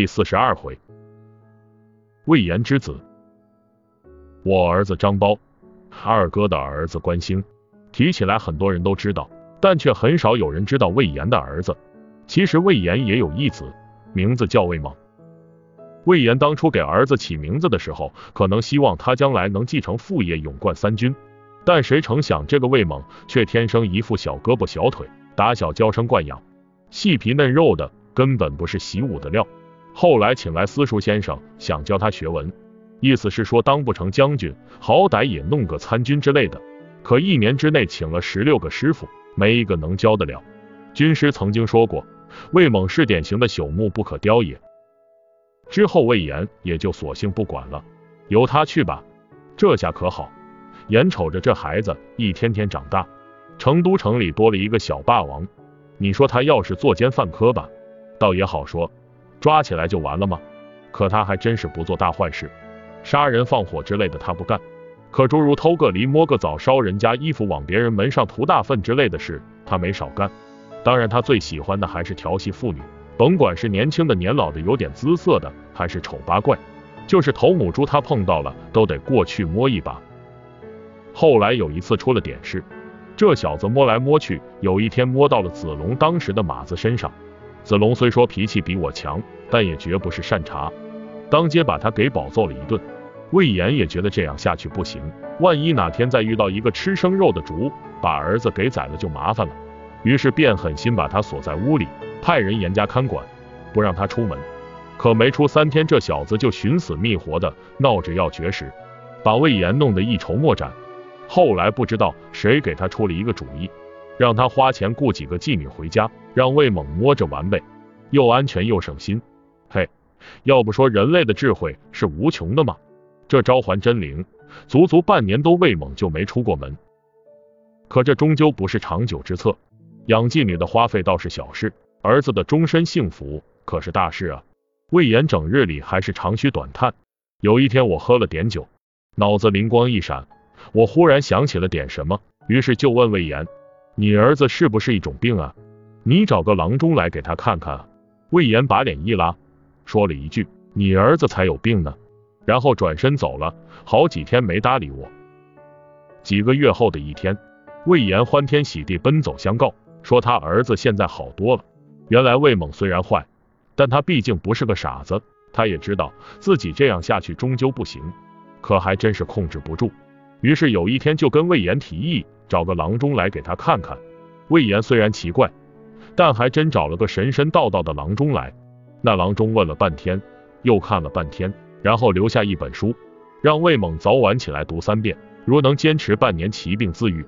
第四十二回，魏延之子，我儿子张苞，二哥的儿子关兴。提起来，很多人都知道，但却很少有人知道魏延的儿子。其实魏延也有一子，名字叫魏猛。魏延当初给儿子起名字的时候，可能希望他将来能继承父业，勇冠三军。但谁成想，这个魏猛却天生一副小胳膊小腿，打小娇生惯养，细皮嫩肉的，根本不是习武的料。后来请来私塾先生，想教他学文，意思是说当不成将军，好歹也弄个参军之类的。可一年之内请了十六个师傅，没一个能教得了。军师曾经说过，魏猛是典型的朽木不可雕也。之后魏延也就索性不管了，由他去吧。这下可好，眼瞅着这孩子一天天长大，成都城里多了一个小霸王。你说他要是作奸犯科吧，倒也好说。抓起来就完了吗？可他还真是不做大坏事，杀人放火之类的他不干。可诸如偷个梨、摸个枣、烧人家衣服、往别人门上涂大粪之类的事，他没少干。当然，他最喜欢的还是调戏妇女，甭管是年轻的、年老的、有点姿色的，还是丑八怪，就是头母猪，他碰到了都得过去摸一把。后来有一次出了点事，这小子摸来摸去，有一天摸到了子龙当时的马子身上。子龙虽说脾气比我强，但也绝不是善茬，当街把他给饱揍了一顿。魏延也觉得这样下去不行，万一哪天再遇到一个吃生肉的主，把儿子给宰了就麻烦了。于是便狠心把他锁在屋里，派人严加看管，不让他出门。可没出三天，这小子就寻死觅活的闹着要绝食，把魏延弄得一筹莫展。后来不知道谁给他出了一个主意。让他花钱雇几个妓女回家，让魏猛摸着玩呗，又安全又省心。嘿，要不说人类的智慧是无穷的吗？这招还真灵，足足半年多魏猛就没出过门。可这终究不是长久之策，养妓女的花费倒是小事，儿子的终身幸福可是大事啊。魏延整日里还是长吁短叹。有一天我喝了点酒，脑子灵光一闪，我忽然想起了点什么，于是就问魏延。你儿子是不是一种病啊？你找个郎中来给他看看。魏延把脸一拉，说了一句：“你儿子才有病呢。”然后转身走了，好几天没搭理我。几个月后的一天，魏延欢天喜地奔走相告，说他儿子现在好多了。原来魏猛虽然坏，但他毕竟不是个傻子，他也知道自己这样下去终究不行，可还真是控制不住。于是有一天就跟魏延提议。找个郎中来给他看看。魏延虽然奇怪，但还真找了个神神道道的郎中来。那郎中问了半天，又看了半天，然后留下一本书，让魏猛早晚起来读三遍。如能坚持半年，其病自愈。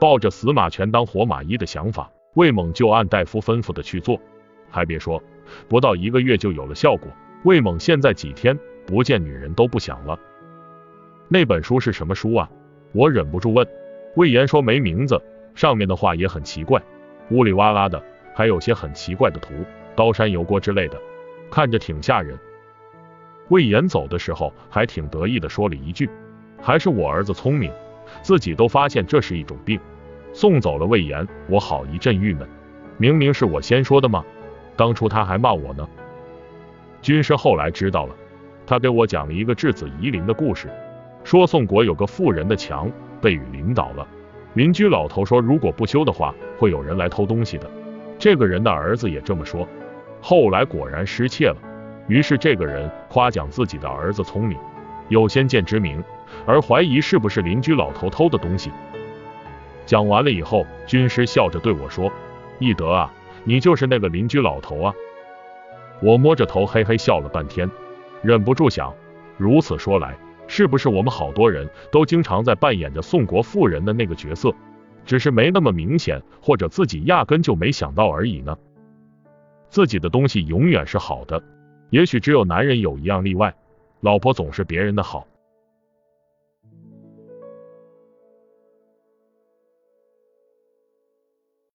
抱着死马全当活马医的想法，魏猛就按大夫吩咐的去做。还别说，不到一个月就有了效果。魏猛现在几天不见女人都不想了。那本书是什么书啊？我忍不住问。魏延说没名字，上面的话也很奇怪，呜里哇啦的，还有些很奇怪的图，刀山油锅之类的，看着挺吓人。魏延走的时候还挺得意的说了一句，还是我儿子聪明，自己都发现这是一种病。送走了魏延，我好一阵郁闷，明明是我先说的吗？当初他还骂我呢。军师后来知道了，他给我讲了一个质子夷陵的故事，说宋国有个富人的墙。被雨淋倒了，邻居老头说，如果不修的话，会有人来偷东西的。这个人的儿子也这么说，后来果然失窃了。于是这个人夸奖自己的儿子聪明，有先见之明，而怀疑是不是邻居老头偷的东西。讲完了以后，军师笑着对我说：“易德啊，你就是那个邻居老头啊。”我摸着头嘿嘿笑了半天，忍不住想，如此说来。是不是我们好多人都经常在扮演着宋国妇人的那个角色，只是没那么明显，或者自己压根就没想到而已呢？自己的东西永远是好的，也许只有男人有一样例外，老婆总是别人的好。